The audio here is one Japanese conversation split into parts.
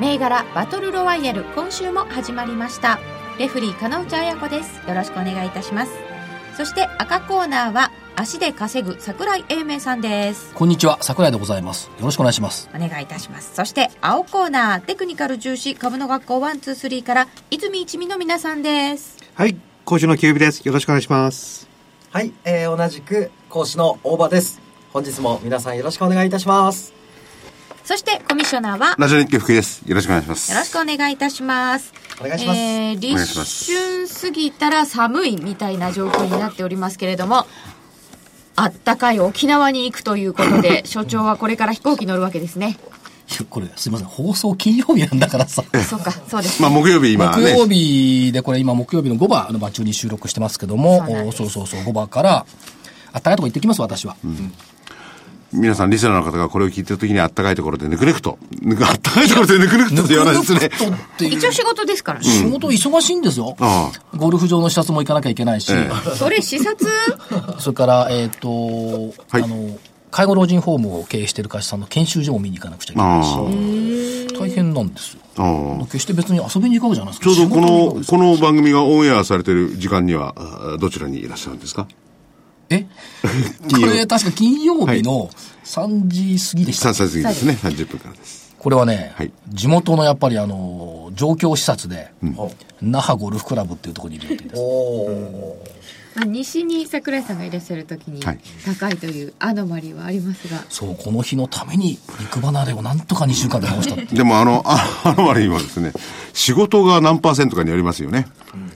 銘柄バトルロワイヤル今週も始まりました。レフリー金内彩子です。よろしくお願いいたします。そして赤コーナーは足で稼ぐ桜井英明さんです。こんにちは。桜井でございます。よろしくお願いします。お願いいたします。そして青コーナーテクニカル重視株の学校123から泉一味の皆さんです。はい、講師のキュービです。よろしくお願いします。はい、えー、同じく講師の大場です。本日も皆さんよろしくお願いいたします。そしてコミッショナーはラジオ日経福井です。よろしくお願いします。よろしくお願いいたします。お願いしますえー、立春過ぎたら寒いみたいな状況になっておりますけれども、あったかい沖縄に行くということで、所長はこれから飛行機乗るわけですね。これすいません放送金曜日なんだからさ そうか、そうです、まあ、木曜日今ね。木曜日でこれ今木曜日の5番の場中に収録してますけどもそうそうそうそう5番からあったかいとこ行ってきます私は、皆さん、リスナーの方がこれを聞いてるときにあったかいところでぬくぬくと。ぬくあったかいところでぬくぬくとって言わないですね。一応仕事ですから。ね。仕事忙しいんですよ、あゴルフ場の視察も行かなきゃいけないし、えそれ視察？それから、えっ、と、はい。あの、介護老人ホームを経営している会社さんの研修所も見に行かなくちゃいけないし、大変なんですよ。決して別に遊びに行くわけじゃないですか。ちょうどこの、この番組がオンエアされてる時間には、あどちらにいらっしゃるんですか？え？金曜これ確か金曜日の3時過ぎでした。3歳過ぎですね。30分からです。これはね、はい地元のやっぱりあの、状況視察で、那覇ゴルフクラブっていうところにいる予定です。まあ西に桜井さんがいらっしゃる時にはい高いというアノマリーはありますが、そう、この日のために肉離れをなんとか2週間で直した。でもあの、ああの割にはですね、仕事が何パーセントかによりますよね。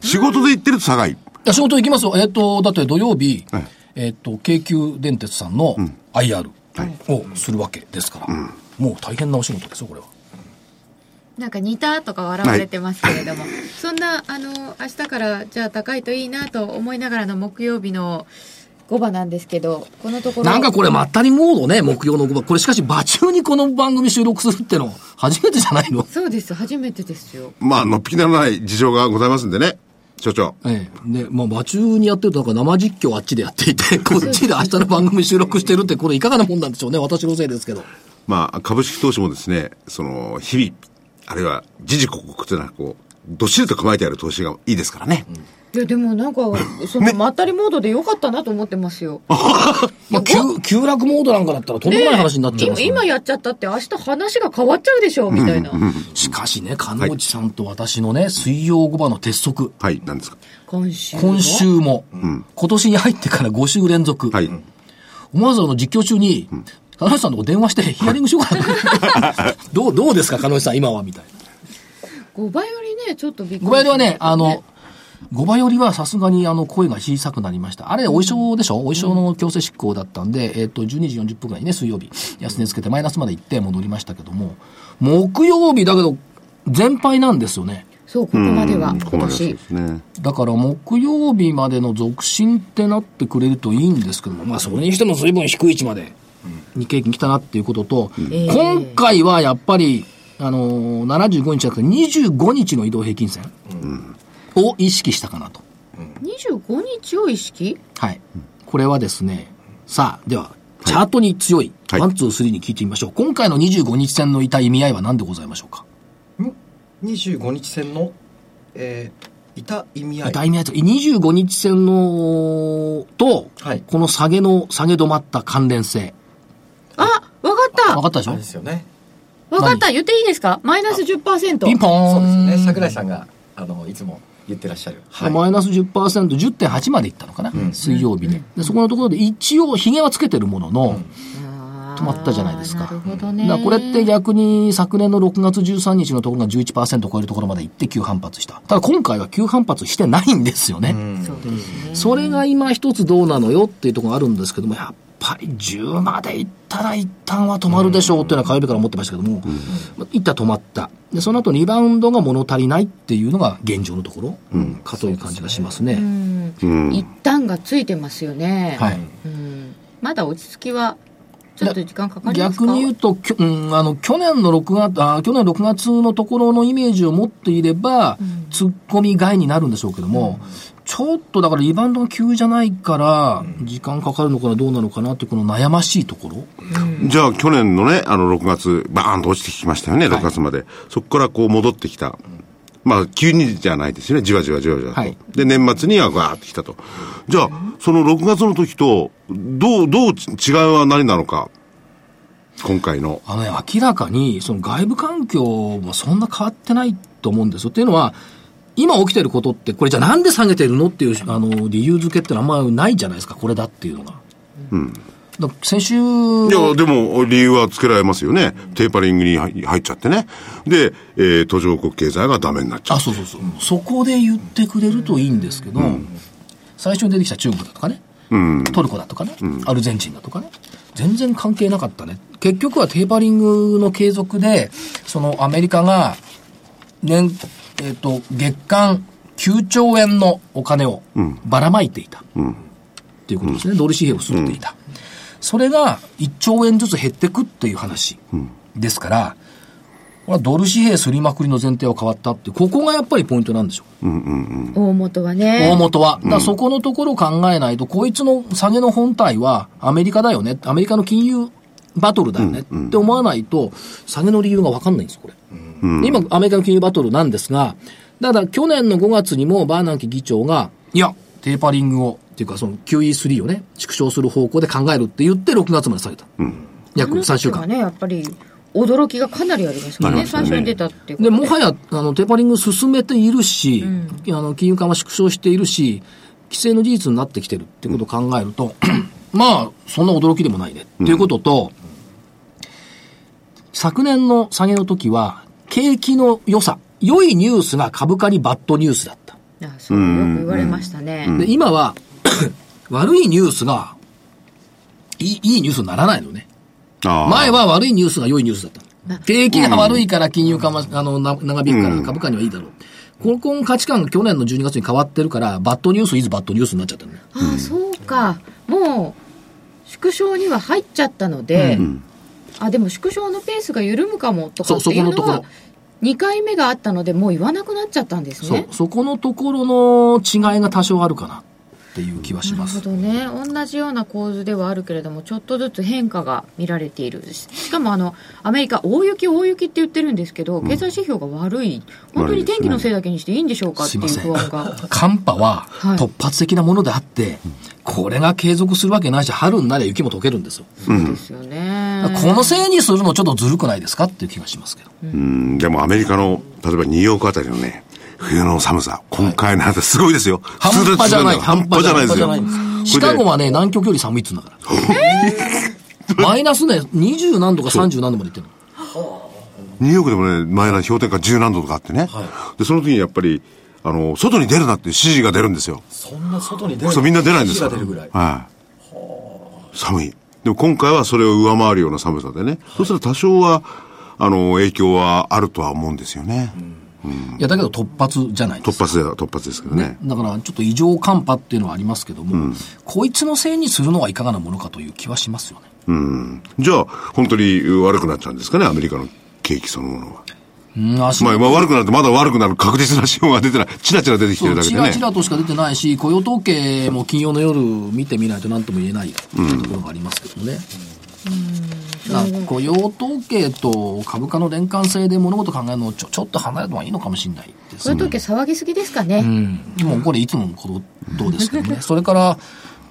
仕事で行ってると高い。いや、仕事行きますよ。えっ、と、だって土曜日、はいえっ、と、京急電鉄さんの IR はいをするわけですから、もう大変なお仕事ですよ、これは。なんか似たとか笑われてますけれども、そんな、あの、明日からじゃあ高いといいなと思いながらの木曜日の5番なんですけど、このところ。なんかこれまったりモードね、木曜の5番。これしかし場中にこの番組収録するっての初めてじゃないの？そうです、初めてですよ。まあ、のっぴきならない事情がございますんでね。所長。ええ。で、まあ場中にやってるとなんか生実況あっちでやっていて、こっちで明日の番組収録してるってこれいかがなもんなんでしょうね。私のせいですけど。まあ、株式投資もですね、その、日々、あるいは、時々刻々というのは、こう、どっしりと構えてある投資がいいですからね。いや、でもなんか、そのまったりモードでよかったなと思ってますよ。まあ急、急落モードなんかだったらとんでもない話になっちゃいますよ今今やっちゃったって明日話が変わっちゃうでしょ、みたいな。しかしね、金内さんと私のね、水曜5番の鉄則。はい、なんですか？今週。今週も、今年に入ってから5週連続。はい。思わずあの実況中に、金内さんのとこ電話してヒアリングしようかな。どう、どうですか、金内さん、今は、みたいな。5倍よりね、ちょっとびっくり。5倍ではね、あの、5倍よりはさすがにあの声が小さくなりました。あれ、お衣装でしょ？お衣装の強制執行だったんで、えっ、と、12時40分くらいにね、水曜日、安値つけてマイナスまで行って戻りましたけども、木曜日だけど、全敗なんですよね。そう、ここまでは、うんここ今年までそうで。すね。だから木曜日までの続伸ってなってくれるといいんですけども、まあそれにしても随分低い位置まで日経平均来たなっていうことと、ええ今回はやっぱり、あのー、75日じゃなくて25日の移動平均線を意識したかなと。25日を意識？はい。これはですね、さあ、では、チャートに強い、はいワン、ツー、スリーに聞いてみましょう。今回の25日線のいた意味合いは何でございましょうか？25日線の、えー、いた意味合い。いた意味合いと、25日線の、と、はいこの下げの、下げ止まった関連性。あ、わかった分かったでしょ？ですよね。わかった言っていいですか？マイナス10%。ピンポーン。そうですよね。桜井さんが、あの、いつも言ってらっしゃる。はい。マイナス10%、10.8までいったのかな、水曜日で。で、そこのところで一応、髭はつけてるものの、あー止まったじゃないですかなこれって逆に昨年の6月13日のところが11%超えるところまで行って急反発した。ただ今回は急反発してないんですよね。そ。それが今一つどうなのよっていうところがあるんですけども、やっぱり10までいったら一旦は止まるでしょうっていうのは火曜日から思ってましたけども、まあ一旦止まった。で、その後リバウンドが物足りないっていうのが現状のところ、かという感じがしますね。一旦がついてますよね。はい。うんまだ落ち着きはちょっと時間かかりますか？逆に言うと、うん、あの、去年の6月、あ去年6月のところのイメージを持っていれば、突っ込み外になるんでしょうけども、ちょっとだからリバウンドが急じゃないから、時間かかるのかな、どうなのかなって、この悩ましいところ？じゃあ、去年のね、あの、6月、バーンと落ちてきましたよね、6月まで。そこからこう戻ってきた。まあ、急にじゃないですよね、じわじわじわじわと。はいで、年末にはガーッときたと。じゃあ、その6月の時と、どう、どう違いは何なのか。今回の。あのね、明らかに、その外部環境はそんな変わってないと思うんですよ。っていうのは、今起きてることって、これじゃあなんで下げてるのっていう、あの、理由付けってのはあんまないじゃないですか、これだっていうのが。うん。先週、いや、でも、理由はつけられますよね。テーパリングに入入っちゃってね。で、えー途上国経済がダメになっちゃう。あ、そうそうそう。そこで言ってくれるといいんですけど、最初に出てきた中国だとかね、トルコだとかね、アルゼンチンだとかね、全然関係なかったね。結局はテーパリングの継続で、そのアメリカが、年、えっ、と、月間9兆円のお金をばらまいていた。っていうことですね。ドル紙幣を吸っていた。それが1兆円ずつ減ってくっていう話ですから、これはドル紙幣すりまくりの前提は変わったって、ここがやっぱりポイントなんでしょう。大元はね大元は。だそこのところを考えないと、こいつの下げの本体はアメリカだよね。アメリカの金融バトルだよねって思わないと、下げの理由がわかんないんです、これ。今、アメリカの金融バトルなんですが、ただ去年の5月にもバーナンキ議長が、いや、テーパリングを、っていうかその QE3 をね、縮小する方向で考えるって言って6月まで下げた。約3週間。ねやっぱり驚きがかなりありますからね。最初に出たってで、もはや、あの、テーパリング進めているし、あの、金融緩和縮小しているし、規制の事実になってきてるってことを考えると、まあ、そんな驚きでもないね。っていうことと、昨年の下げの時は、景気の良さ、良いニュースが株価にバッドニュースだった。あそうよく言われましたね、で、今は、悪いニュースが、いい、いいニュースにならないのね。前は悪いニュースが良いニュースだった。景気が悪いから金融緩和、あの、な長引くから株価にはいいだろう。ここの価値観が去年の12月に変わってるから、バッドニュースイズバッドニュースになっちゃったのね。ああそうかもう縮小には入っちゃったので、あでも縮小のペースが緩むかもとかそうっていうのはそこのとこ2回目があったのでもう言わなくなっちゃったんですねそう。そこのところの違いが多少あるかなっていう気はします。なるほどね同じような構図ではあるけれどもちょっとずつ変化が見られているししかもあのアメリカ大雪大雪って言ってるんですけど、経済指標が悪い本当に天気のせいだけにしていいんでしょうかっていう不安が。寒波ははい突発的なものであって、これが継続するわけないし、春になりゃ雪も溶けるんですよ。そうですよね。このせいにするのちょっとずるくないですかっていう気がしますけど。うん、でもアメリカの、例えばニューヨークあたりのね、冬の寒さ、今回なんてすごいですよ。半端じゃない、半半端じゃないですよ。シカゴはね、南極より寒いっつうんだから。マイナスね、20何度か30何度までいってるの。ニューヨークでもね、前の氷点下10何度とかあってね。で、その時にやっぱり、あの、外に出るなって指示が出るんですよ。そんな外に出る？そうみんな出ないんですよ。火が出るぐらい。はい。寒い。でも今回はそれを上回るような寒さでね。そうすると多少は、あの、影響はあるとは思うんですよね。いや、だけど突発じゃないですか。突発では突発ですけどね。だから、ちょっと異常寒波っていうのはありますけども、こいつのせいにするのはいかがなものかという気はしますよね。うん。じゃあ、本当に悪くなっちゃうんですかね、アメリカの景気そのものは。まあ、まあ悪くなるとまだ悪くなる確実な指標が出てない。チラチラ出てきてるだけでね。ちらとしか出てないし、雇用統計も金曜の夜見てみないと何とも言えないところがありますけどもね。だから雇用統計と株価の連関性で物事考えるのをちょちょっと離れた方がいいのかもしれないですね。こういう時騒ぎすぎですかね。うん。もうこれいつものことですけどね。それから、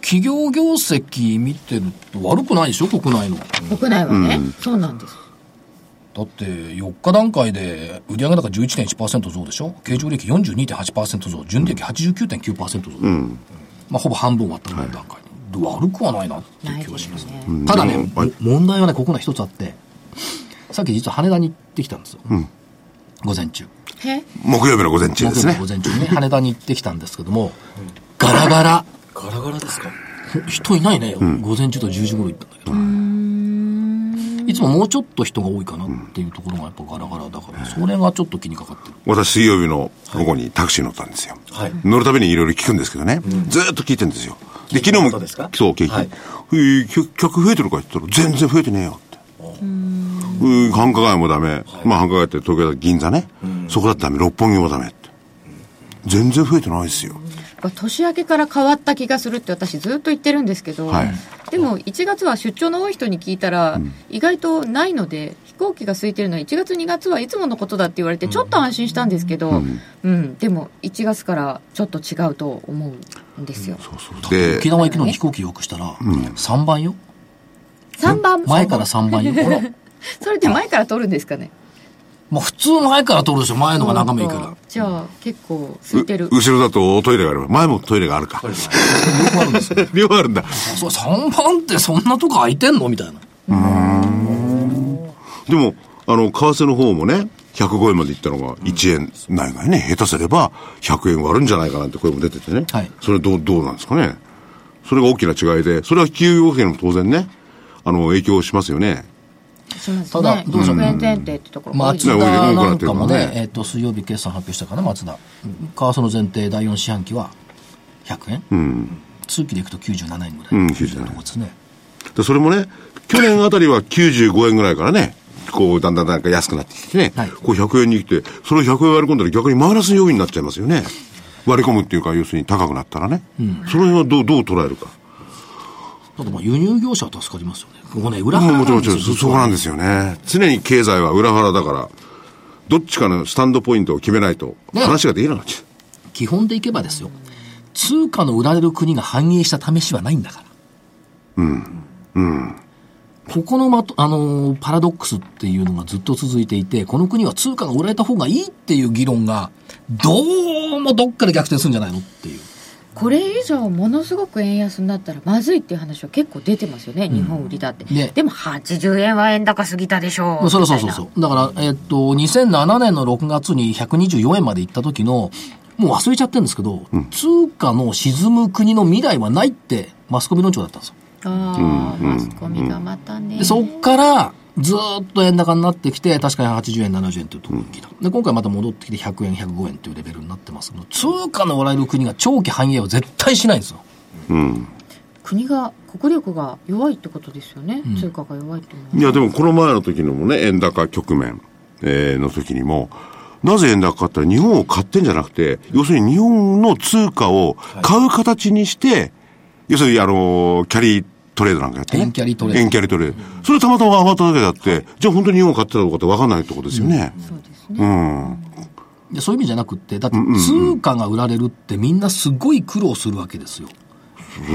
企業業績見てると悪くないでしょ？国内の。国内はね、そうなんです。だって4日段階で売上高11.1%増でしょ？経常利益42.8%増純利益89.9%増、まあ、ほぼ半分割ったぐらいの段階で悪くはないなっていう気はします。ね。ただね、うん。はい問題はねここが一つあってさっき実は羽田に行ってきたんですよ、午前中。へ木曜日の午前中ですね。木曜日の。午前中にね 羽田に行ってきたんですけどもガラガラ。ガラガラですか？人いないね、午前中と10時頃行ったんだけど。いつももうちょっと人が多いかなっていうところがやっぱガラガラだから、それがちょっと気にかかってる。私水曜日の午後にタクシー乗ったんですよ。はい。乗るたびにいろいろ聞くんですけどね。ずーっと聞いてるんですよ。で、昨日もそうですか、そう、景気。はいえー客客増えてるかって言ったら、全然増えてねえよって。うん繁華街もダメ。まあ繁華街って東京だと銀座ね。そこだってダメ。六本木もダメって。全然増えてないですよ。年明けから変わった気がするって私ずっと言ってるんですけど、はいでも1月は出張の多い人に聞いたら、意外とないので飛行機が空いてるのは1月2月はいつものことだって言われてちょっと安心したんですけど、うんでも1月からちょっと違うと思うんですよ、で沖、縄行くのに飛行機よくしたら、3番よ？3番前から3番よ？ほら それって前から取るんですかね？まあ普通前から取るでしょ。前のが眺めいいから。じゃあ結構空いてるう後ろだとトイレがある。前もトイレがあるか。両方あるんですよ。両方あるんだ。そう、3番ってそんなとこ空いてんの？みたいな。でも、あの、為替の方もね、105円までいったのが1円ないがね、下手すれば100円割るんじゃないかなんて声も出ててね。はいそれどう、どうなんですかね。それが大きな違いで、それは企業費にも当然ね、あの、影響しますよね。しますただねどうでしょう100円前提ってところが多いです松田ねなんかもねね、えっ、と、水曜日決算発表したかな、松田。為替の前提第4四半期は100円。うん。通期でいくと97円ぐらい。うん97円ですね。で、それもね、去年あたりは95円ぐらいからね、こう、だんだんなんか安くなってきてね、はいこう100円に来て、それを100円割り込んだら逆にマイナス要因になっちゃいますよね。割り込むっていうか、要するに高くなったらね。その辺はどう、どう捉えるか。ただまあ輸入業者は助かりますよね。ここね、裏も腹うもちろん、もちろん、そそこなんでですよね。常に経済は裏腹だから、どっちかのスタンドポイントを決めないと、ね話ができなくなっちゃう。基本でいけばですよ。通貨の売られる国が反映した試しはないんだから。ここのまと、あのーパラドックスっていうのがずっと続いていて、この国は通貨が売られた方がいいっていう議論が、どうもどっかで逆転するんじゃないのっていう。これ以上ものすごく円安になったらまずいっていう話は結構出てますよね、日本売りだって、ねでも80円は円高すぎたでしょうそうそうそうみたいそう。だから、えっと、2007年の6月に124円まで行った時の、もう忘れちゃってるんですけど、通貨の沈む国の未来はないって、マスコミ論調だったんですよ。なああマスコミがまたね、で、そっから、ずーっと円高になってきて、確かに80円、70円というところに来た。で、今回また戻ってきて100円、105円というレベルになってますけど、通貨の売られる国が長期繁栄を絶対しないんですよ。うん。国が国力が弱いってことですよね、通貨が弱いっていや、でもこの前の時のもね、円高局面、えーの時にも、なぜ円高かって言ったら日本を買ってんじゃなくて、要するに日本の通貨を買う形にして、要するにあの、キャリートレードなんかやってね。円キャリートレード円キャリートレード。それたまたま上がっただけであって、じゃあ本当に日本を買ってたのかって分かんないってことですよね。そうですね、うん。でそういう意味じゃなくって、だって通貨が売られるってみんなすごい苦労するわけですよ。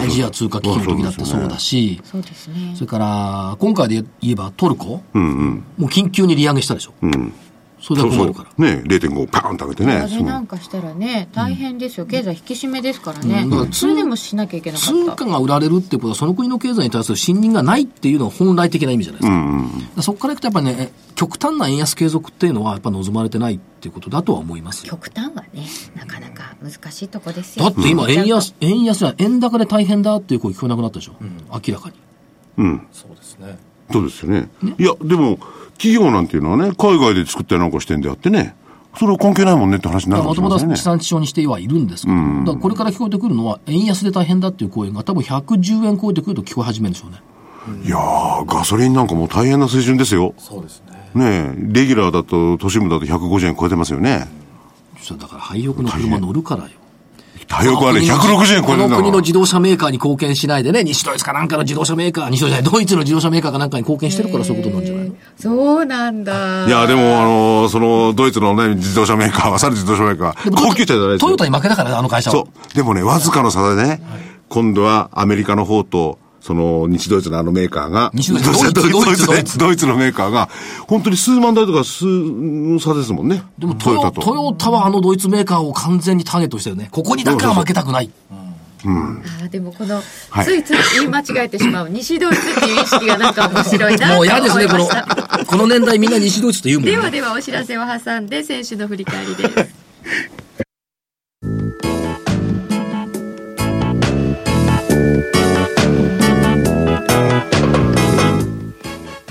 アジア通貨危機の時だってそうだし、そうですねそれから、今回で言えばトルコ、うんうん。もう緊急に利上げしたでしょ。うん。それそうそうで困るから。。ね、0.5パーンと上げてね。上げなんかしたらね大変ですよ経済引き締めですからね、うんそれでもしなきゃいけなか通った貨が売られるってことは、その国の経済に対する信任がないっていうのが本来的な意味じゃないですか。うんそこからいくとやっぱりね、極端な円安継続っていうのはやっぱ望まれてないっていうことだとは思いますよ。極端はねなかなか難しいとこですよだって今円安、円安じゃない円高で大変だっていう声聞こえなくなったでしょ。明らかに。うん。そうですね。そうですよね。いや、でも、企業なんていうのはね、海外で作ったりなんかしてんであってね、それは関係ないもんねって話になるんねもと地。産地消にしてはいるんですけど、だからこれから聞こえてくるのは、円安で大変だっていう声が多分110円超えてくると聞こえ始めるんでしょうね。いやー、ガソリンなんかもう大変な水準ですよ。そうですね。ねえ、レギュラーだと、都市部だと150円超えてますよね。だからハイオクの車乗るからよ。ハイオクはね、160円超えるんだから。国の自動車メーカーに貢献しないでね、西ドイツかなんかの自動車メーカー、西ドイツじゃないドイツの自動車メーカーかなんかに貢献してるからそういうことなんじゃないの？そうなんだいや、でも、あのーその、ドイツのね、自動車メーカーは、さらに自動車メーカー、高級車じゃないですよトヨタに負けたからね、あの会社は。そう。でもね、わずかの差でね、今度はアメリカの方と、その、西ドイツのあのメーカーが、西ドイツドイツドイツドイツのメーカーが、本当に数万台とか数の差ですもんね。でもトヨタと。トヨタはあのドイツメーカーを完全にターゲットしてるね。ここにだけは負けたくない。あーでもこの、はいついつい言い間違えてしまう西ドイツっていう意識がなんか面白いなとも思いまう嫌ですね、このした、この年代みんな西ドイツと言うもんね。ではではお知らせを挟んで選手の振り返りです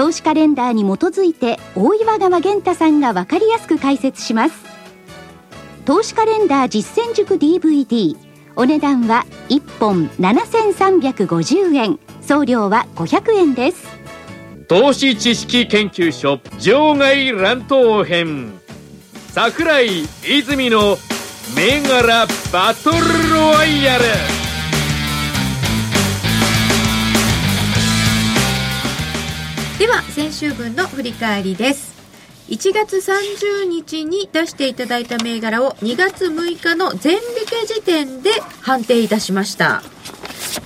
投資カレンダーに基づいて大岩川源太さんが分かりやすく解説します。投資カレンダー実践塾 DVD お値段は1本7350円送料は500円です。投資知識研究所場外乱闘編。桜井泉の銘柄バトルロワイヤル。では先週分の振り返りです。1月30日に出していただいた銘柄を2月6日の全引け時点で判定いたしました。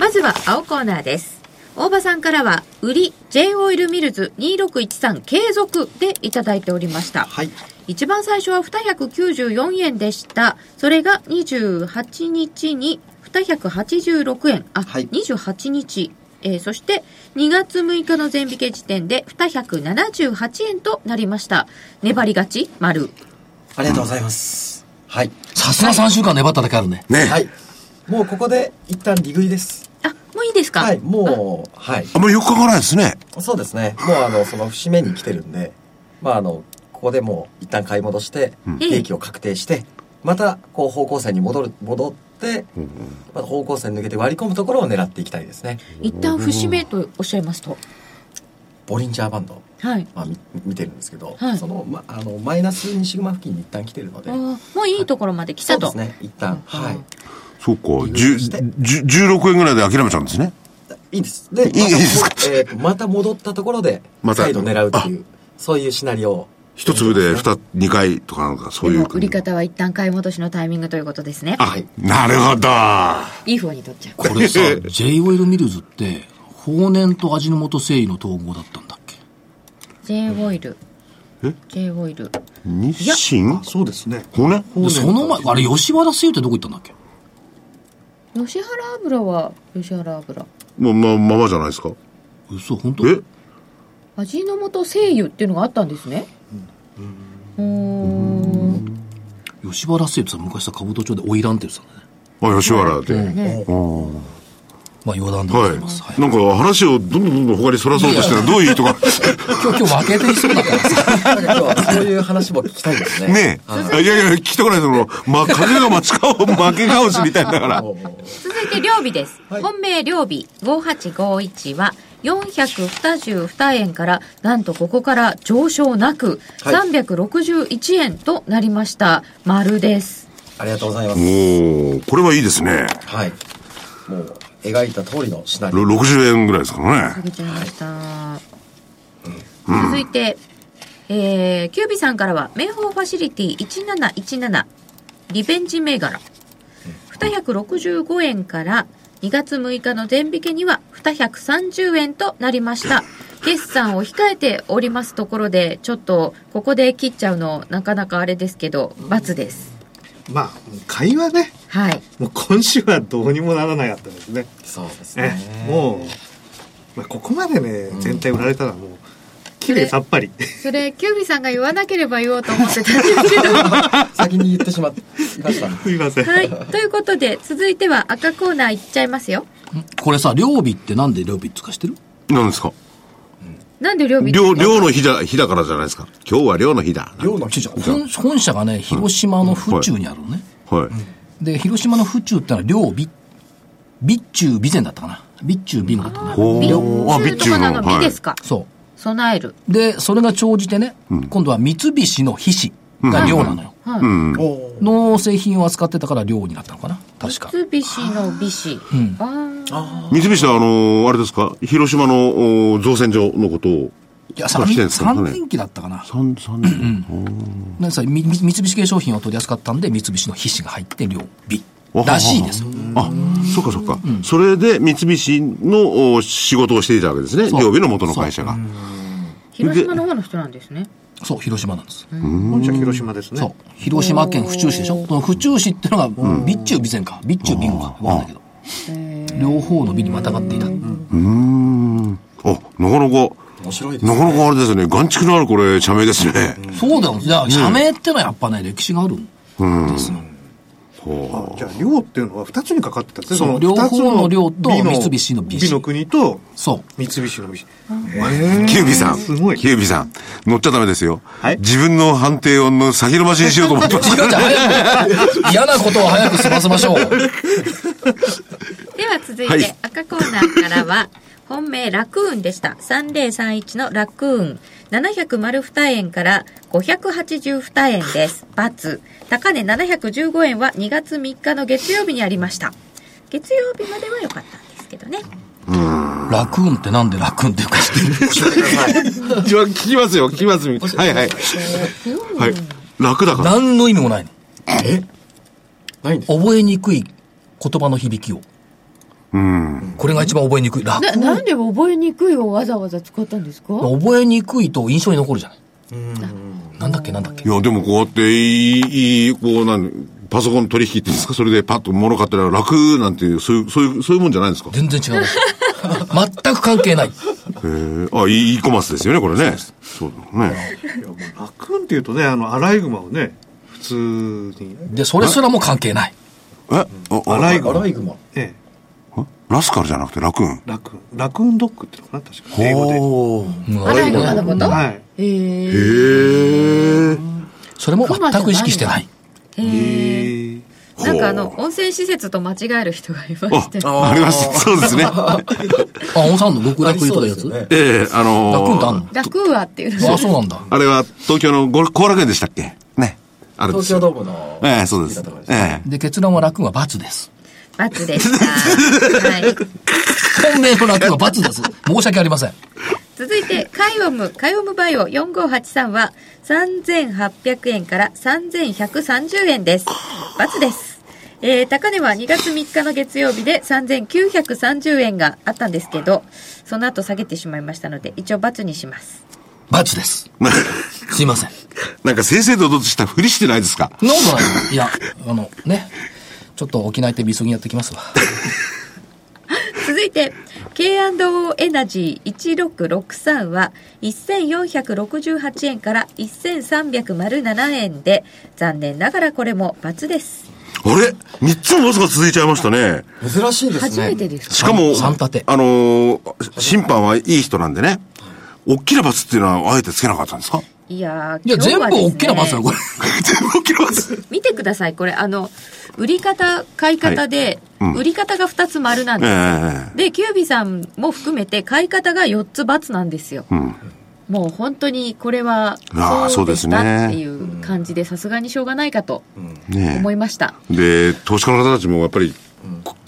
まずは青コーナーです。大場さんからは売り J オイルミルズ2613継続でいただいておりました。はい。一番最初は294円でした。それが28日に286円。あ、はい。28日えーそして2月6日の全引け時点で278円となりました粘り勝ち丸ありがとうございます。はい。さすが3週間粘っただけあるね。ね、はい。もうここで一旦利食いです。あもういいですか？はい。もう、はい。あんまりよく書かないですね。そうですね。もうあの、その節目に来てるんで、まああの、ここでもう一旦買い戻して、利益を確定して、また、こう方向線に戻る、戻って、また方向線抜けて割り込むところを狙っていきたいですね。一旦節目とおっしゃいますとボリンジャーバンド、はいまあ、み見てるんですけど、はいその、ま、あの、マイナス2シグマ付近に一旦来てるので、もういいところまで来たとそうですね。一旦、はい。そうか。利じゅ食いしてじゅ16円ぐらいで諦めちゃうんですね。いいです。で、いいですか？またえーまた戻ったところで、また再度狙うっていう、そういうシナリオを。一粒で二、二回とかなんかそういう。売り方は一旦買い戻しのタイミングということですね。あ、なるほど。いい方に取っちゃう。これさ、J オイルミルズって、放燃と味の素繊維の統合だったんだっけ？J オイル。え？J オイル。日清？そうですね。骨でその前、あれ、吉原製油ってどこ行ったんだっけ？吉原油は吉原油。もうま、ままじゃないですか？嘘、本当？え？味の素精油っていうのがあったんですねうーん吉原製油ってさ、昔さ、兜町で花魁って言ってたんだね。あ、吉原で。ねまあ、余談でごはざいます。はいい。なんか話をどんどんどんどん他にそらそうとしてる どういう意図か。今日、今日負けていそうだからさ。なんか今日はそういう話も聞きたいですね。ねえ。いやいや、聞きたくないその、ま、影が待ちかを負け顔しみたいだから。続いて両日です、はい本命両日5851は422円からなんとここから上昇なくはい361円となりました丸ですありがとうございます。おおこれはいいですね。はい。もう、描いた通りのシナリろオ。60円ぐらいですからね。下げちゃいました、続いて、えー、キュービさんからは名宝ファシリティ1717リベンジ銘柄265円から2月6日の全引けには230円となりました。決算を控えておりますところでちょっとここで切っちゃうのなかなかあれですけど×です。まあ、買いはね、はい。もう今週はどうにもならなかったですね。そうですえね。もう、まあ、ここまでね、全体売られたらもう、綺麗さっぱり。それキュービさんが言わなければ言おうと思ってたんですけど先に言ってしまいました。すいません。はい。ということで、続いては赤コーナーいっちゃいますよ。これさ、両日ってなんで両日つかしてる？何ですか？なんで両日量、量の日だ、日だからじゃないですか。今日は量の日だ。量の違う本本社がね、広島の府中にあるのね。はい。で、広島の府中ってのは両備、備中備前だったかな。備中備前だったかな。あ、備中の。かなの？はい。美ですか、そ備える。う。で、それが長じてね、今度は三菱の菱。が量なのよ。うん。の製品を扱ってたから量になったのかな確か。三菱の美子。うん。あ三菱は、あのーあれですか？広島のお造船所のことを。いや、出してんですか？3年期だったかな。三三年。なんさ三菱系商品を取り扱ったんで、三菱の筆紙が入って量 B。らしいです。あ、そっかそっか。それで三菱のお仕事をしていたわけですね。両備の元の会社が。広島の方の人なんですね。そう、広島なんです。本社広島ですね。そう。広島県府中市でしょその府中市ってのが、備中備前か。備中備後か。わかんないけど。両方の美にまたがっていた。うーん。あ、なかなか、面白いですね。なかなかあれですね。眼蓄のあるこれ、社名ですね。そうだよ。じゃあ、社名ってのはやっぱね、歴史があるんですよ。あじゃあ、量っていうのは二つにかかってたんですね。そうの両方の量と美三菱の美美の国とそう。三菱の美。キュービーさん。すごい。キュービーさん。乗っちゃダメですよ。はい自分の判定をの先延ばしにしようと思ってます。違うじゃん早く、嫌なことを早く済ませましょう。では続いて赤コーナーからは、本命ラクーンでした。3031のラクーン。702円から582円です。×。高値715円は2月3日の月曜日にありました。月曜日までは良かったんですけどね。ラクーンってなんでラクーンっていうか知ってる 聞きますよ、聞きます。はいはい。はい。楽だから。何の意味もないの。ないんです覚えにくい言葉の響きを。うん。これが一番覚えにくい。ラクな、なんで覚えにくいをわざわざ使ったんですか？覚えにくいと印象に残るじゃない。なんだっけ？なんだっけ？いや、でもこうやって、いい、いい、こう、なん、パソコン取引っていうんですか？それでパッと物買ったら楽なんていう、そういう、そういう、そういうもんじゃないんですか？全然違う。全く関係ない。へえ。あ、いい、いコマースですよね、これね。そうだね。ラクーンっていうとね、あの、アライグマをね、普通に、で、それすらも関係ない。え？アライグマ。アライグマ。ええ。ラスカルじゃなくてラクーン？ラクーン。ラクーンドッグっていうのかな確か。英語で。アライグマのこと？はい。えー、へえ。それも全く意識してない。えーええ。なんかあの、温泉施設と間違える人がいまして。あ、あります。そうですね。あ、温さんの？極楽湯とかやつ？ええ、あのラクーンってあんのラクーアっていうのあ、そうなんだ。あれは東京のご後楽園でしたっけ？ね。あるんですよ。東京ドームの。ええ、そうです。ええ。で、結論はラクーンは×です。罰でした。はい。本命のラクーンは×です。申し訳ありません。続いて、カイオム、カイオムバイオ4583は3800円から3130円です。×です。えー、高値は2月3日の月曜日で3930円があったんですけど、その後下げてしまいましたので、一応×にします。×です。すいません。なんか正々堂々としたふりしてないですか？なことないよ。いや、あの、ね。ちょっと沖縄行ってビスギやってきますわ。続いて K&O エナジー1663は1468円から1307円で残念ながらこれも×ですあれ？三つもボスが続いちゃいましたね。珍しいですね。初めてですか？しかも、三立てあのー審判はいい人なんでね。大きな罰っていうのはあえてつけなかったんですか？いやーいや、全部今日はですね大きな罰だよ、これ。全部大きな罰。見てくださいこれあの売り方買い方で、うん売り方が2つ丸なんえですよ、えでキュービさんも含めて買い方が4つ×なんですよ、うん。もう本当にこれはそうですねっていう感じでさすがにしょうがないかとね思いました、え。で、投資家の方たちもやっぱり、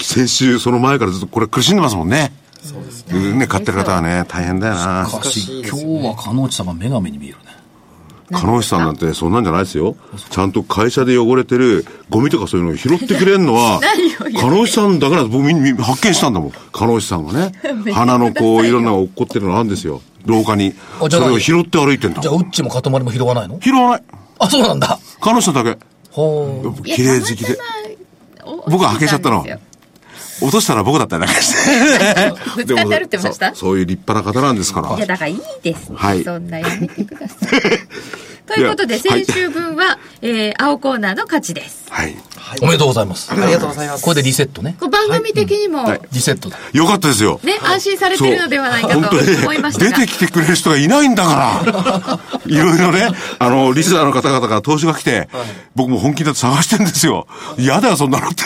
先週、その前からずっとこれ苦しんでますもんね。そうですね。ね、買ってる方はね、大変だよな。しかし、今日は鹿野内さんが女神に見えるね。鹿野内さんなんてそんなんじゃないですよ。ちゃんと会社で汚れてるゴミとかそういうのを拾ってくれるのは 何を言う、鹿野内さんだから僕みみ発見したんだもん。鹿野内さんがね。鼻のこういろんなのが落っこってるのあるんですよ。廊下に。そあじゃあれを拾って歩いてんだじゃ。あ、ウッチも塊も拾わないの？拾わない。あ、そうなんだ。鹿野内さんだけ。ほう。綺麗好きで。僕は開けちゃったの落としたら僕だったりなんかして。ぶつかって歩ってました？でもそうそういう立派な方なんですから。いや、だからいいです。はいそんなやめてください。ということで、いやはい先週分は、えー、青コーナーの勝ちです。はい。おめでとうございます。ありがとうございます。これでリセットね。こう番組的にも、はいリセットだ。よかったですよ。ね、安心されてるのではないかと思いましたが。出てきてくれる人がいないんだから。いろいろね、あの、リスナーの方々から投資が来て、僕も本気だと探してんですよ。嫌だよ、そんなのって。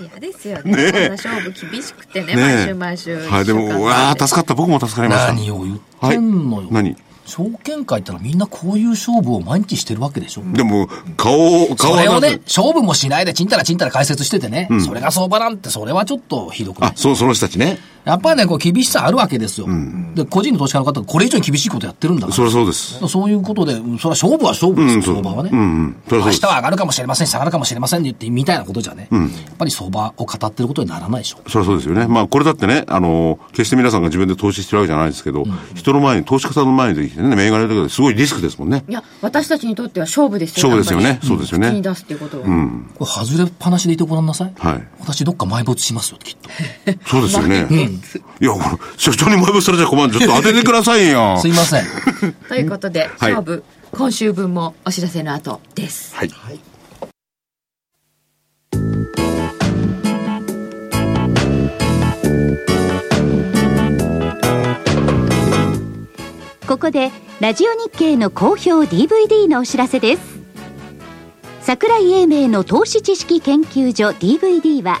嫌ですよね。ねえこんな勝負厳しくてね、ねえ毎週毎週。はい、でも、うわあ助かった。僕も助かりました。何を言ってんのよ。何？証券会ってのはみんなこういう勝負を毎日してるわけでしょ。でも、顔、顔それをね、勝負もしないでちんたらちんたら解説しててね、それが相場なんて、それはちょっとひどくない？あ、そう、その人たちね。やっぱりね、こう厳しさあるわけですよ。で、個人の投資家の方がこれ以上に厳しいことやってるんだから。そりゃそうです。そういうことで、うんそれは勝負は勝負ですよ、うんそう相場はね。うんうん明日は上がるかもしれません、下がるかもしれませんって言って、みたいなことじゃね、やっぱり相場を語ってることにならないでしょ。そりゃそうですよね。まあ、これだってね、あの、決して皆さんが自分で投資してるわけじゃないですけど、人の前に、投資家さんの前に出てきてね、銘柄だけですごいリスクですもんね。いや、私たちにとっては勝負ですよ。勝負ですよねそうですよね口に出すっていうことは。これ外れっぱなしでいてごらんなさい。はい。私どっか埋没しますよ、きっと。そうですよね。いや、これ、所長に前ぶされちゃ困る。ちょっと当ててくださいよ。すいません。ということで、はい勝負、今週分もお知らせの後です。はい。ここでラジオ日経の好評 DVD のお知らせです桜井英明の投資知識研究所 DVD は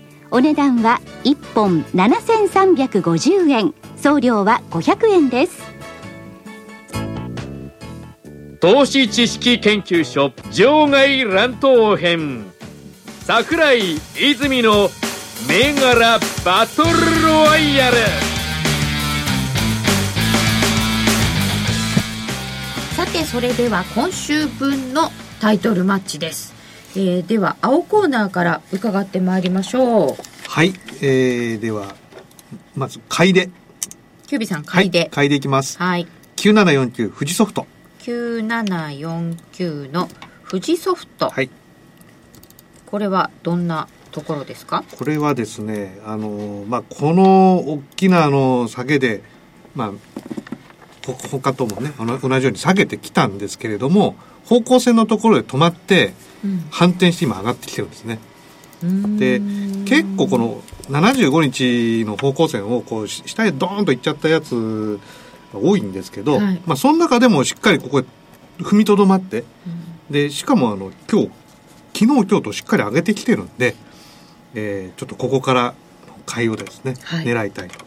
お値段は1本7350円。送料は500円です。投資知識研究所場外乱闘編。桜井泉の銘柄バトルロワイヤル。さて、それでは今週分のタイトルマッチです。えーでは、青コーナーから伺ってまいりましょう。はい、えー、ではまず買いでキュービさん、買いで。買いでいきますはい。9749富士ソフト9749の富士ソフト。はいこれはどんなところですか？これはですねあのまあこの大きなあの下げでまあほ他ともねあの同じように下げてきたんですけれども方向線のところで止まってうん反転して今上がってきてるんですね。で結構この75日の方向線をこうし下へドーンといっちゃったやつが多いんですけど、はい。まあその中でもしっかりここへ踏みとどまって、でしかもあの今日昨日今日としっかり上げてきてるんで、えーちょっとここから買いをですね、はい。狙いたいと。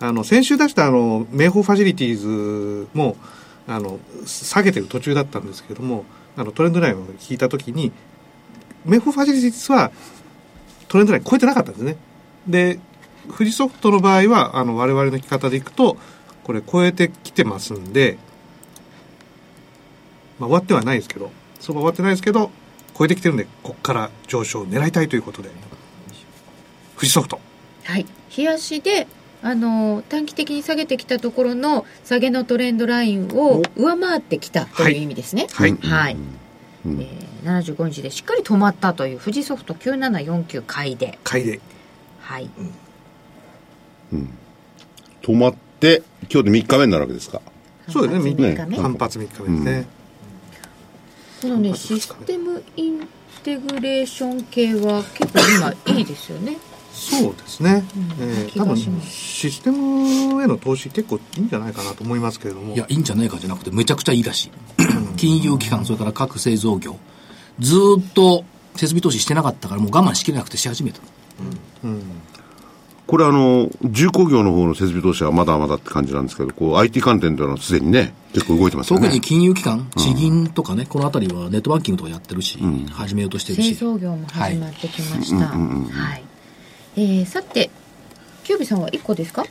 あの先週出したあの名宝ファシリティーズもあの下げてる途中だったんですけどもあのトレンドラインを引いた時に名宝ファシリティーズはトレンドライン超えてなかったんですね。で富士ソフトの場合はあの我々の聞き方でいくとこれ超えてきてますんで、まあ、終わってはないですけどそこは終わってないですけど超えてきてるんでここから上昇を狙いたいということで富士ソフト。はい。冷やしで、あの短期的に下げてきたところの下げのトレンドラインを上回ってきたという意味ですね。はい。はい。うん。えー、75日でしっかり止まったという富士ソフト9749買いで。買いで。はい。止まって、今日で3日目になるわけですか？そうですね。反発三日目。反発3日目ですね、このね、システムインテグレーション系は結構今いいですよね。そうですね、うん。えー気多分システムへの投資結構いいんじゃないかなと思いますけれども。いや、いいんじゃないかじゃなくて、めちゃくちゃいいらしい。金融機関、それから各製造業、ずーっと設備投資してなかったから、もう我慢しきれなくてし始めた。これあの、重工業の方の設備投資はまだまだって感じなんですけど、こう IT 関連というのはすでにね、結構動いてますよね。特に金融機関、地銀とかね、このあたりはネットバンキングとかやってるし、始めようとしてるえー、さて、キュービさんは1個ですか？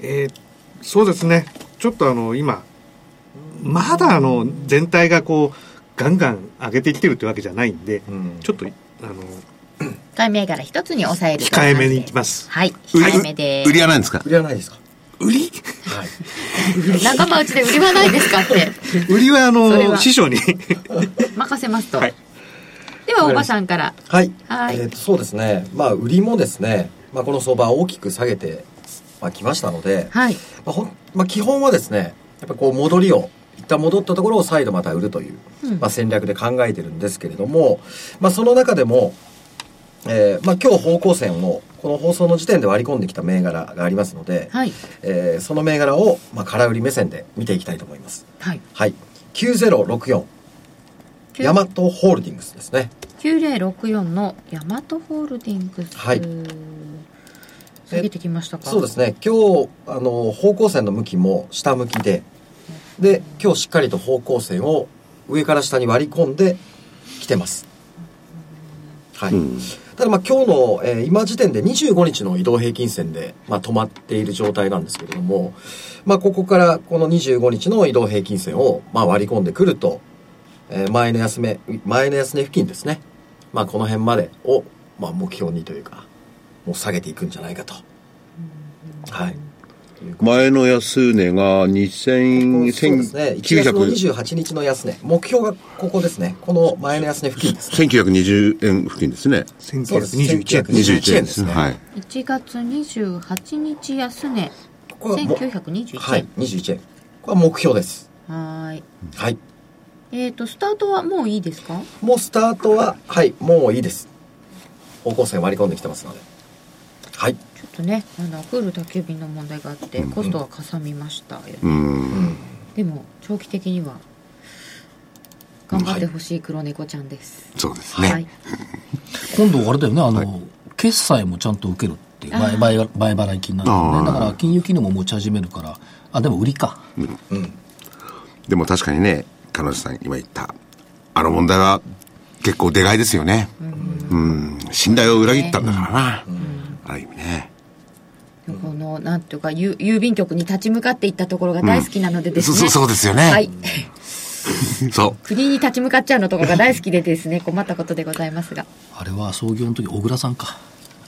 えーそうですね。ちょっとあの今まだあの全体がこうガンガン上げてきてるってわけじゃないんで、うん。ちょっとあの買い銘柄一つに抑えると控えめにいきます。はい。控えめで。売りはないんですか？売りはないですか？売り？はい。仲間内で売りはないですかって。売りはあの師匠に。任せますと、はいではおばさんから。はい、はい。えーとそうですね。まあ売りもですね、まあ、この相場大きく下げて、まあ、きましたので、はい。まあほんまあ、基本はですねやっぱこう戻りを一旦戻ったところを再度また売るという、うん。まあ、戦略で考えてるんですけれども、まあ、その中でも、えーまあ、今日方向線をこの放送の時点で割り込んできた銘柄がありますので、はい。えーその銘柄を、まあ、空売り目線で見ていきたいと思います。はい。はい。9064ヤマトホールディングスですね。9064のヤマトホールディングス。はい。下げてきましたか？そうですね。今日あの方向線の向きも下向きでで今日しっかりと方向線を上から下に割り込んできてます。はい、うん。ただまあ今日の、えー今時点で25日の移動平均線で、まあ、止まっている状態なんですけれども、まあ、ここからこの25日の移動平均線を、まあ、割り込んでくると、えー前の安め前の安値付近ですね、まあ、この辺までを、まあ、目標にというかもう下げていくんじゃないかと。はい。前の安値が2000、そうですね。1月の1900 28日の安値。目標がここですね。この前の安値付近です。1920円付近ですね。そうです1921円1921 21円ですね。はい。1月28日安値ここはも1921円はい、21円。これは目標です。はーいはい。えっ、とスタートはもういいですか？もうスタートは、はい、もういいです。方向線割り込んできてますので。はい。ちょっとねあのクール宅急便の問題があってコストがかさみましたよね、うん。でも長期的には頑張ってほしい黒猫ちゃんです、そうですはい、ね。今度あれだよね、あの、決済もちゃんと受けるっていう、前前前払い金なんだよね。だから金融機能も持ち始めるから、あ、でも売りか。でも確かにね、彼女さん今言った、あの問題は結構でかいですよね。うん。信頼を裏切ったんだからな。ある意味ね。このなんていうか郵郵便局に立ち向かっていったところが大好きなのでですね、そうそうですよね。はいそう。国に立ち向かっちゃうのとかが大好きでですね困ったことでございますがあれは創業の時、小倉さんか。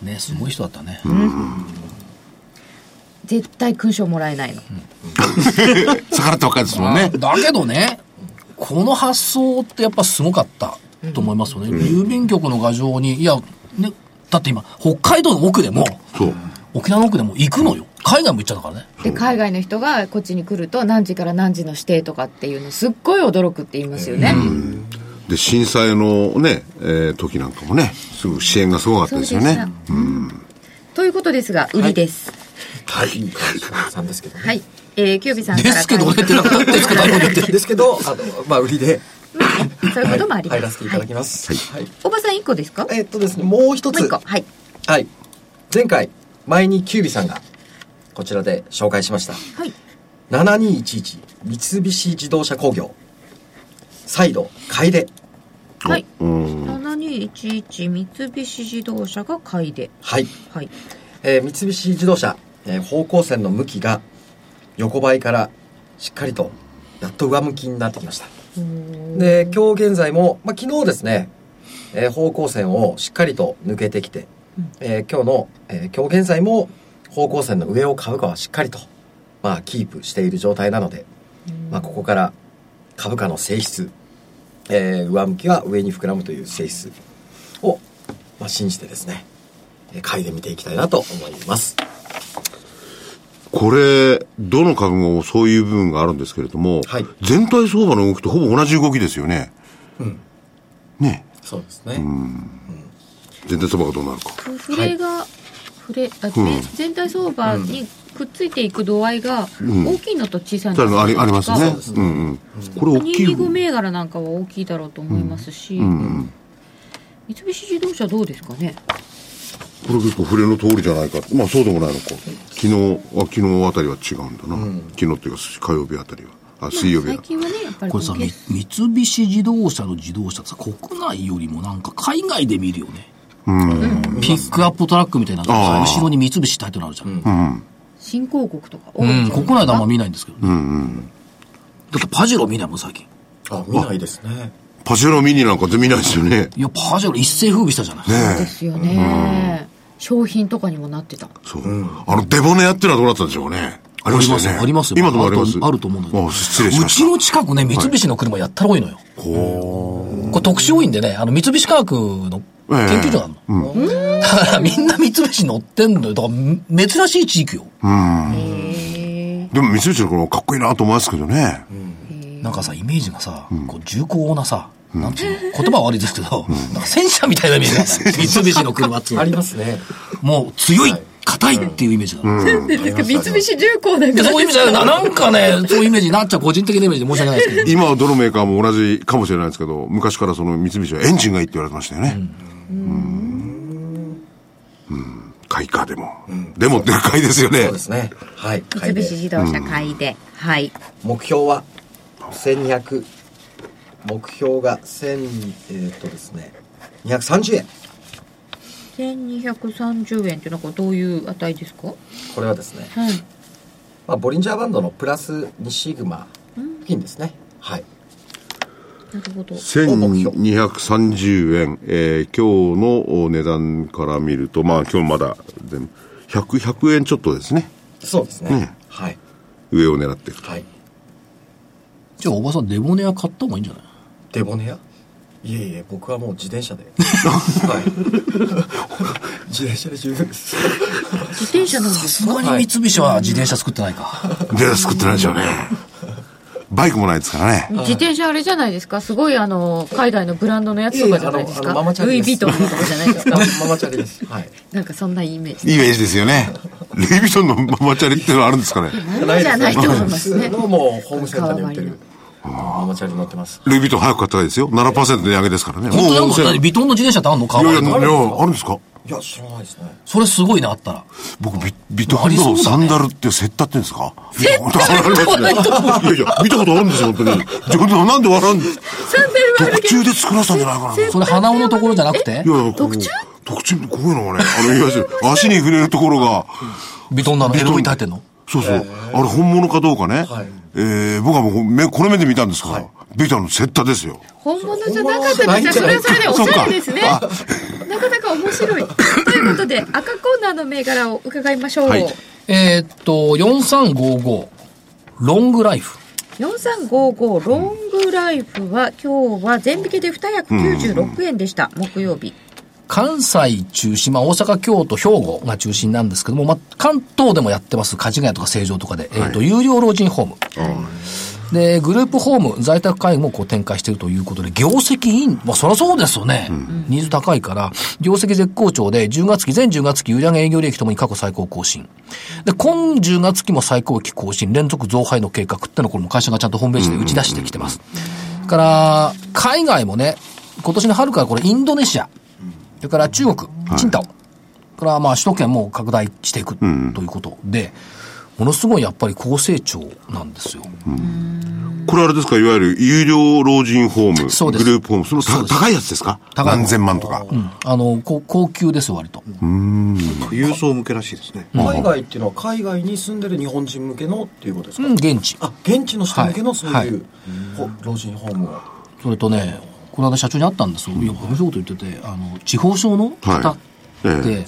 ね、すごい人だったね。絶対勲章もらえないの、逆らってばっかりですもんね。だけどね、この発想ってやっぱすごかったと思いますよね。郵便局の牙城に、いや、ね、だって今、北海道の奥でも、そう。沖縄の奥でも行くのよ。海外も行っちゃったからね。で海外の人がこっちに来ると何時から何時の指定とかっていうのすっごい驚くって言いますよね、で、震災のね、えー時なんかもね、すぐ支援がすごかったですよね。ということですが売りですはい。いい川さんですけどね。はい、えー、キュービさんからですけどねってなかったですけど、ですけど、あの、まあ、売りで、そういうこともあります、入らせていただきます。はい。おばさん1個ですか？えっとですね、もう一つ。もう1個はいはい。前回、前にキュービさんが、こちらで紹介しました。はい7211三菱自動車工業。再度、買いで。はいうん。7211三菱自動車が買いではい。はいえー三菱自動車、えー方向線の向きが横ばいからしっかりとやっと上向きになってきました。で今日現在も、まあ、昨日ですね、えー方向線をしっかりと抜けてきて、えー今日の、えー今日現在も方向線の上を株価はしっかりと、まあ、キープしている状態なので、まあ、ここから株価の性質、えー上向きは上に膨らむという性質を、まあ、信じてですねえー買いで見ていきたいなと思います。これ、どの株もそういう部分があるんですけれども、はい全体相場の動きとほぼ同じ動きですよね。ねそうですね。全体相場がどうなるか。フレが、フレあ、うん全体相場にくっついていく度合いが大きいのと小さいのとただありありますねそうです。ねうんうん。これ大きい25方。銘柄なんかは大きいだろうと思いますし、うんうん。三菱自動車どうですかねこれ結構触れの通りじゃないか。まあそうでもないのか。昨日、あ昨日あたりは違うんだな。昨日っていうか火曜日あたりは。あ、水曜日だ。最近はねやっぱりこれさ、三菱自動車の自動車ってさ、国内よりもなんか海外で見るよね。ピックアップトラックみたいな後ろに三菱タイトルあるじゃん。新興国とか多うん、国内であんま見ないんですけどね。うんうん。だってパジェロ見ないもん、最近。あ、見ないですね。パジェロミニなんか全然見ないですよね。いや、パジェロ一世風靡したじゃない。ねえですよね。商品とかにもなってた。そう。あの、デボネアってのはどうなったんでしょうね。ありましたよね。ありますよ。今でもあります？あると思うんだけどあ失礼しまうちした。の近くね、三菱の車やったら多いのよ。これ特殊多いんでね、あの、三菱化学の研究所があるの。だからみんな三菱乗ってんのよ。だから珍しい地域よ。でも三菱の車かっこいいなと思いますけどね。なんかさ、イメージがさ、こう重厚なさ、なんつうの、言葉は悪いですけど、なんか戦車みたいなイメージがある三菱の車っていうのあはりますね。もう強い、硬いっていうイメージだ。ですか三菱重工なんいやそういうイメージじゃないな。なんかね、そういうイメージになっちゃう、個人的なイメージで申し訳ないですけど。今はどのメーカーも同じかもしれないですけど、昔からその三菱はエンジンがいいって言われてましたよね。うん。うん。買いか、でも。でも、でかいですよねそうで。すね。はい。三菱自動車買いで。はい。目標は？1200目標が1000えーっとですね230円。1230円ってなんかどういう値ですか？これはですね、はい。まあ、ボリンジャーバンドのプラス2シグマ付近ですね。はい。なるほど。1230円、えー今日の値段から見ると、まあ今日まだ、でも100、100円ちょっとですね。そうですね、ね。はい。上を狙っていくと。はい。じゃあ、おばさん、デボネア買った方がいいんじゃない？デボネア？いえいえ僕はもう自転車で はい 自転車で十分です自転車なんですかさすがに三菱は自転車作ってないか。で、作ってないでしょうね。バイクもないですからね。自転車あれじゃないですか？すごいあの、海外のブランドのやつとかじゃないですか？いやいやママチャリですルイ・ヴィトンのとかじゃないですか？ママチャリですはいなんかそんなイメージ。いいイメージですよね。ルイ・ヴィトンのママチャリっていうのはあるんですかね？なんじゃないと思いますね。のもうホームセンターに売ってるママチャリ乗ってますルイ・ヴィトン早く買った方がいいですよ。7%値上げですからね。本当なんもうか、ビトンの自転車ってあんのいやいや、買わないいやのあるんですか？いや知らないですね。それすごいな、あったら。僕ビ、ビトンのサンダルってセッタって言うんですか？い。やいや、見たことあるんですよ、本当に。ちょっとなんで笑うんです？特注で作らせたんじゃないかな。いやいそれ鼻緒のところじゃなくて？や、特注？特注こういうのがね、あの、いわゆる足に触れるところが、ビトンなの？エロいって入ってんの？そうそう。あれ本物かどうかね。はいえー、僕はもう目、この目で見たんですか？ら、ビトンのセッタですよ。本物じゃなかったですよ。それはそれでおしゃれですね。なかなか面白い。ということで、赤コーナーの銘柄を伺いましょう。はいえーっと、4355、ロングライフ。4355ロングライフは今日は全引きで296円でした、木曜日。関西中心、まあ大阪、京都、兵庫が中心なんですけども、まあ関東でもやってます、梶ヶ谷とか成城とかで、えーっと、有料老人ホーム。で、グループホーム、在宅介護もこう展開しているということで、業績いい、まあそりゃそうですよね。ニーズ高いから、業績絶好調で、10月期、全10月期、売上営業利益ともに過去最高更新。で、今10月期も最高期更新、連続増配の計画ってのをこれも会社がちゃんとホームページで打ち出してきてます。から、海外もね、今年の春からこれインドネシア、それから中国、チンタオ、それからまあ首都圏も拡大していくということで、ものすごいやっぱり高成長なんですよ。これあれですか、いわゆる有料老人ホーム、そうです。グループホーム、そのた高いやつですか？高い何千万とか。うん。あの、こ高級ですよ、割と。郵送向けらしいですね。海外っていうのは海外に住んでる日本人向けのっていうことですか、うん、現地。あ現地の人向けのそういう、はい。ほ老人ホームを。それとね、この間社長に会ったんですよ。いや、面白いこと言ってて、あの、地方省の方って、はいえ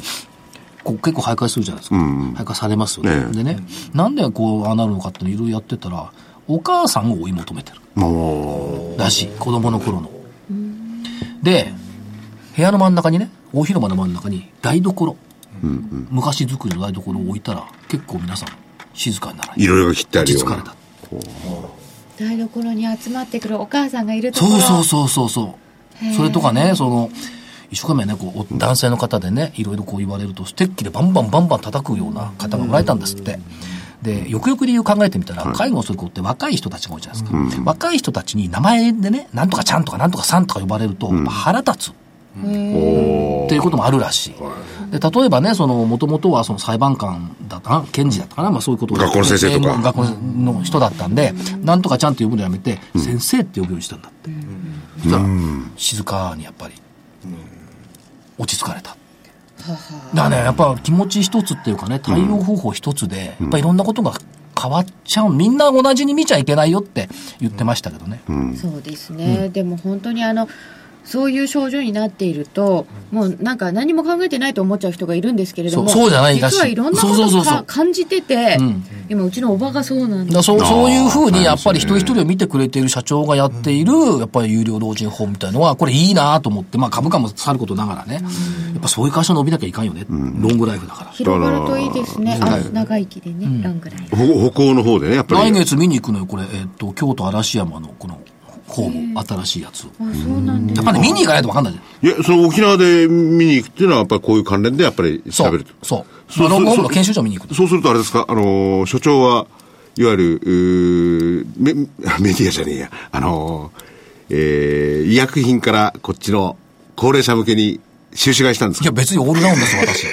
こう結構徘徊するじゃないですか。うん徘徊されますよね。ええでね、なんでこう、ああなるのかっていろいろやってたら、お母さんを追い求めてる。もらしい。子供の頃の。で、部屋の真ん中にね、大広間の真ん中に台所。昔作りの台所を置いたら、結構皆さん静かにならう、いろいろ切ってあるような落ち着かれた。。台所に集まってくるお母さんがいるところ。そうそうそうそうそれとかね、その、一生懸命ね、こう、男性の方でね、いろいろこう言われると、ステッキでバンバンバンバン叩くような方がおられたんですって。で、よくよく理由考えてみたら、介護をする子って若い人たちが多いじゃないですか。若い人たちに名前でね、なんとかちゃんとかなんとかさんとか呼ばれると、腹立つ。っていうこともあるらしい。で、例えばね、その、もともとはその裁判官だったかな、検事だったかな、まあそういうことを学校の先生とか。学校の人だったんで、なんとかちゃんと呼ぶのやめて、先生って呼ぶようにしたんだって。そしたら、静かにやっぱり、落ち着かれた。だからね、やっぱ気持ち一つっていうかね、対応方法一つで、やっぱいろんなことが変わっちゃう。みんな同じに見ちゃいけないよって言ってましたけどね。そうですね、でも本当にあのそういう症状になっていると、もうなんか何も考えてないと思っちゃう人がいるんですけれども、そうそうじゃないらしい実はいろんなことそうそうそうそう。を感じてて、ん。今、うちのおばがそうなんでだからそうそういうふうに、やっぱり一人一人を見てくれている社長がやっている、やっぱり有料老人ホームみたいのは、これいいなと思って、まあ株価もさることながらね、やっぱそういう会社伸びなきゃいかんよね。ロングライフだから。広がるといいですね、あ長生きでね、ロングライフ。歩歩行の方でね、やっぱり。来月見に行くのよ、これ、えっと、京都嵐山のこのホーム、新しいやつを。やっぱり見に行かないと分かんないじゃん。いや、その沖縄で見に行くっていうのは、やっぱりこういう関連でやっぱりそう調べると。。そう。そうロングホームのそう研修所見に行く。そうするとあれですか、あのー所長は、いわゆる、メ メディアじゃねえや、あのーえー医薬品からこっちの高齢者向けに収支買いしたんですか？いや、別にオールラウンドですよ、私。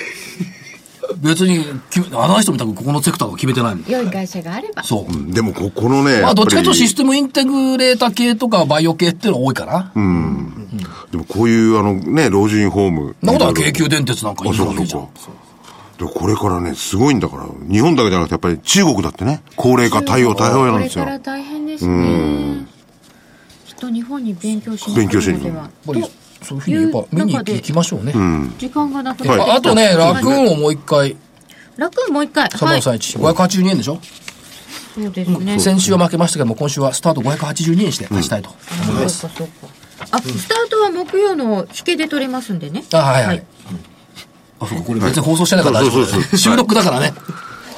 別に決め、あの人みたくここのセクターが決めてないもん。良い会社があれば。そう。うんでもこ、このね、まあ、どっちかというとシステテムインテグレータ系とかバイオ系っていうのが多いかな。でもこういうあのね、老人ホーム。なことは京急電鉄なんかいあ、いそうかわけじゃん。そうか。でもこれからね、すごいんだから、日本だけじゃなくて、やっぱり中国だってね、高齢化対応対応やなんですよこれか。ら大変ですね。きっと日本に勉強しに勉強しにそういうふうにやっぱ見に行きましょうね。時間がなくなってああとね、ラクーンをもう一回、楽もう一回。サはい。そマー31、582円でしょ？うですね。先週は負けましたけども、今週はスタート582円して勝ちたいと思います。あ、スタートは木曜の引けで取れますんでね。あ、はいはい。あ、そうか、これ別に放送してないから大丈夫そうそうそう収録だからね。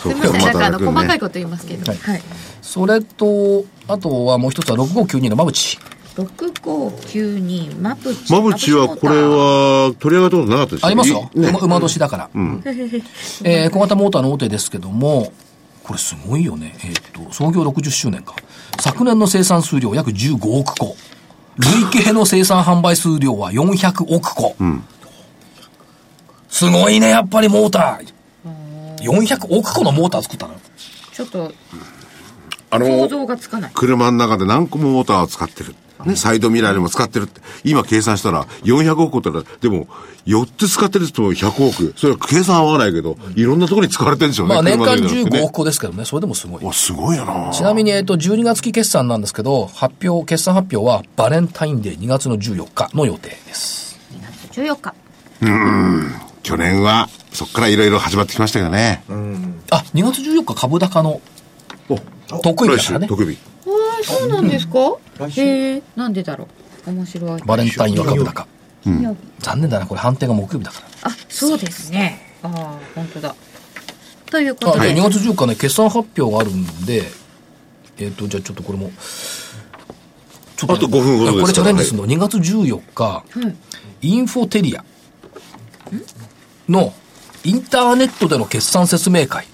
すみません、なんかあの、細かいこと言いますけど。はいはい。それと、あとはもう一つは6592の馬淵。6592マプチ。まぶちは、これは、取り上げたことなかったですありますよ。ね馬馬年だから。えー小型モーターの大手ですけども、これすごいよね。えーっと、創業60周年か。昨年の生産数量約15億個。累計の生産販売数量は400億個。すごいね、やっぱりモーター。400億個のモーター作ったのよ。ちょっとあ想の、像がつかない。車の中で何個もモーターを使ってる。ね、サイドミラーでも使ってるって。今計算したら400億個って言ったら、でも、4つ使ってると100億。それは計算合わないけど、いろんなところに使われてるんでしょうね。まあ年間車だけじゃなくてね15億個ですけどね、それでもすごい。わ、すごいよなちなみに、えっと、12月期決算なんですけど、発表、決算発表はバレンタインデー2月の14日の予定です。14日。去年は、そっからいろいろ始まってきましたけどね。あ、2月14日株高の得意だ来週、からね。特日。そうなんですか？へえ、なんでだろう？面白い。バレンタインは株高。金曜日残念だな、これ判定が木曜日だから。あ、そうですね。ああ、本当だ。というこあ、とで。で、2月14日ね、決算発表があるんで、えっ、と、じゃあちょっとこれも、ちょあと5分ほどですからこれチャレンジするの、2月14日、はい。インフォテリアのインターネットでの決算説明会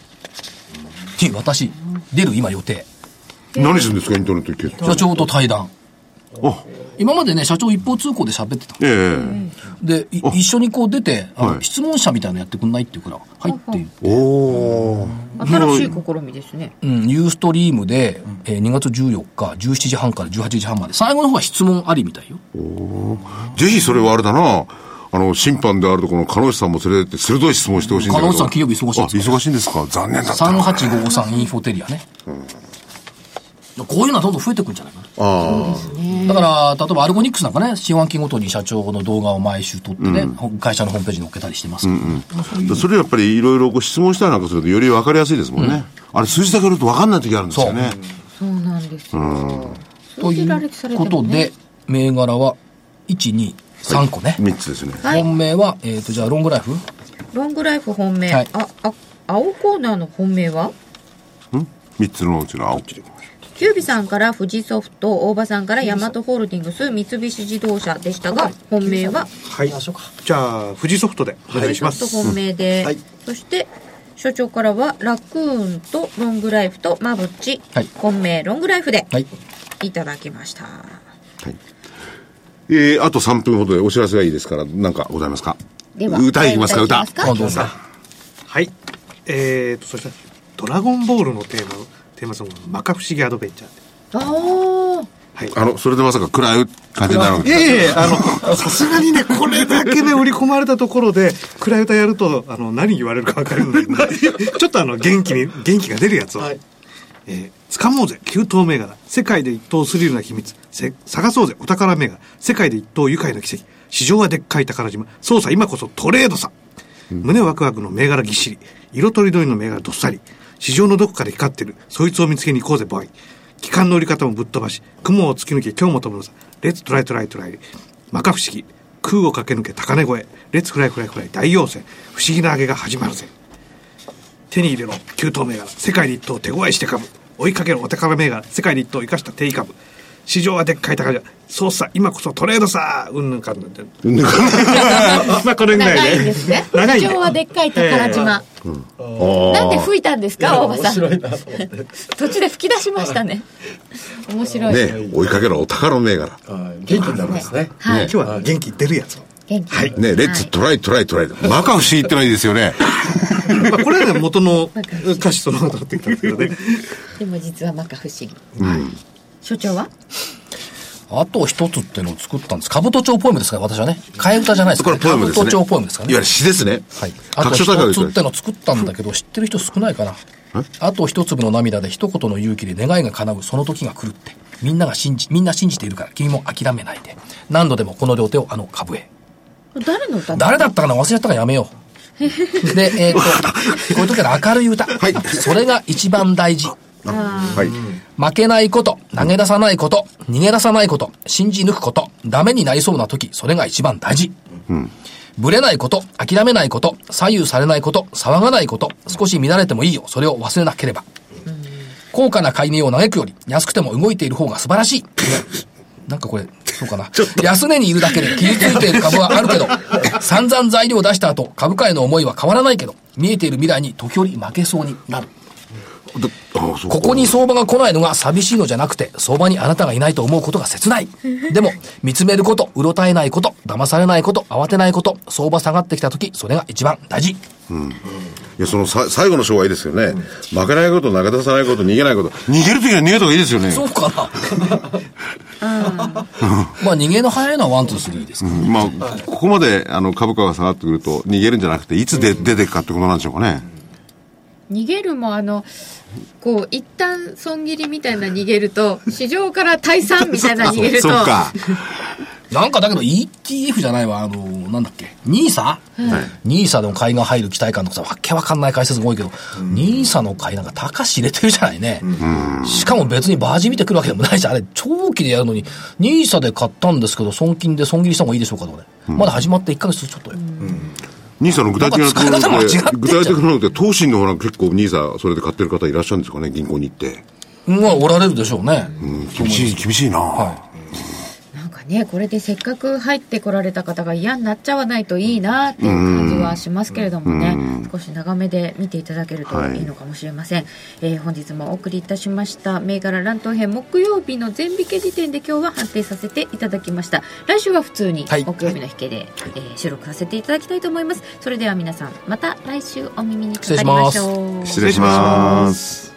に私、出る今予定。何するんですか、インターネット決社長と対談。あ、今までね、社長一方通行で喋ってた。えで、い一緒にこう出て、あのはい質問者みたいなのやってくんないっていうから、入って言ってえおー。新しい試みですね。うん、ユーストリームで、えー2月14日、17時半から18時半まで。最後の方は質問ありみたいよ。ぜひそれはあれだな。あの、審判であるとこの、鹿野内さんも連れてって、鋭い質問してほしいんだけど。鹿野内さん金曜日忙しいんですか？あ、忙しいんですか？残念だったな。3853インフォテリアね。こういうのはどんどん増えてくんじゃないかな。あだから、例えばアルゴニックスなんかね、四半期ごとに社長の動画を毎週撮ってね、会社のホームページに載っけたりしてますけど、あ。それやっぱりいろいろこう質問したりなんかするとより分かりやすいですもんね。あれ数字だけ見ると分かんない時あるんですよね。そうなんですよ。ということで、銘柄は、1、2、3個ね。3つですね。はい本命は、えっ、と、じゃあ、ロングライフ？ロングライフ本命。はいあ、あ、青コーナーの本命は？ん ?3 つのうちの青。キュービさんから富士ソフト、大場さんからヤマトホールディングス、三菱自動車でしたが、本命は？はい。じゃあ富士ソフトでお願いします、富士ソフト本命で、はい。そして所長からはラクーンとロングライフとマブチ、はい。本命ロングライフではい。いただきました。えー、あと3分ほどでお知らせがいいですから、なんかございますか？では歌いきますか、歌。歌いきますか？あどうぞ。はい。えーとそしたら「ドラゴンボール」のテーマテーマソング「摩訶不思議アドベンチャー」ああ、はいあの、それでまさか暗い感じになるわけいやいやいや、あの、さすがにね、これだけね、売り込まれたところで、暗い歌やると、あの、何言われるか分かるんで、ちょっとあの、元気に、元気が出るやつを。はいえー、掴もうぜ、急騰銘柄。世界で一等スリルな秘密。せ探そうぜ、お宝銘柄。世界で一等愉快な奇跡。市場はでっかい宝島。操作今こそトレードさ。胸ワクワクの銘柄ぎっしり。色とりどりの銘柄どっさり。市場のどこかで光ってる。そいつを見つけに行こうぜ、ボーイ。機関の売り方もぶっ飛ばし。雲を突き抜け今日も飛ぶのさ。 Let's try try try。摩訶不思議。空を駆け抜け高値越え。 Let's fly fly fly 大陽線。不思議な上げが始まるぜ。手に入れろ急騰銘柄世界で一等手強い仕手株追いかけろお宝銘柄世界で一等イカした低位株市場はでっかい高値そうさ今こそトレードさうんぬんかんぬんで まあこれぐらいで長いんですね。長い市場はでっかい宝島、なんで吹いたんですか大場さん。途中で吹き出しましたね。面白い、ね、追いかけろお宝銘柄。はい。元気になりますね。はい、今日は元気出るやつを。元気。はい。ね、 Let's try try try。摩訶不思議ってのはいいですよね。まあこれはね元の歌詞そのまま取ってきたんですけどね。でも実は摩訶不思議、所長は？あと一つっていうのを作ったんです。兜町ポエムですから、私はね。替え歌じゃないですこれポエムですね。兜町ポエムですからねいわゆる。詩ですね。はい。あと一つってのを作ったんだけど、知ってる人少ないかな。あと一粒の涙で一言の勇気で願いが叶うその時が来るって。みんなが信じ、みんな信じているから、君も諦めないで。何度でもこの両手をあの株へ。誰の歌誰だったかな？忘れちゃったからやめよう。で、えっ、と、こういう時は明るい歌。はいそれが一番大事。はい。負けないこと、投げ出さないこと、逃げ出さないこと、信じ抜くこと、ダメになりそうな時、それが一番大事。ぶれないこと、諦めないこと、左右されないこと、騒がないこと、少し乱れてもいいよ、それを忘れなければ。高価な買い値を嘆くより、安くても動いている方が素晴らしい。なんかこれ、そうかな。安値にいるだけで傷ついている株はあるけど、散々材料を出した後、株価への思いは変わらないけど、見えている未来に時折負けそうになる。ここに相場が来ないのが寂しいのじゃなくて、相場にあなたがいないと思うことが切ない。でも、見つめること、うろたえないこと、騙されないこと、慌てないこと、相場下がってきた時、それが一番大事。いや、そのさ最後の章はいいですよね。負けないこと、投げ出さないこと、逃げないこと。逃げるときは逃げた方がいいですよね。そうかな。まあ、逃げの早いのはワン、ツー、スリーですから。まあ、ここまであの株価が下がってくると逃げるんじゃなくて、いつで出ていくかってことなんでしょうかね。逃げるもあのこう一旦損切りみたいな逃げると市場から退散みたいな 逃げるとか。なんかだけど ETF じゃないわ、あの、なんだっけ、NISA?、NISA でも買いが入る期待感とかさ、わけわかんない解説も多いけど、NISA の買いなんか高し入れてるじゃないね。しかも別にバージ見てくるわけでもないし、あれ、長期でやるのに、NISA で買ったんですけど、損金で損切りした方がいいでしょうかとかね。まだ始まって1ヶ月ちょっとよ。ニーサの具体的なところで、具体的なので、投信のほら結構ニーサそれで買ってる方いらっしゃるんですかね、銀行に行って。まあ、おられるでしょうね。うん厳しい、厳しいな、なんかねこれでせっかく入ってこられた方が嫌になっちゃわないといいなっていう感じはしますけれどもね少し長めで見ていただけるといいのかもしれません、えー本日もお送りいたしました銘柄乱闘編木曜日の全引け時点で今日は判定させていただきました。来週は普通にはい。木曜日の引けで、えー収録させていただきたいと思います。それでは皆さんまた来週お耳にかかりましょう。失礼します。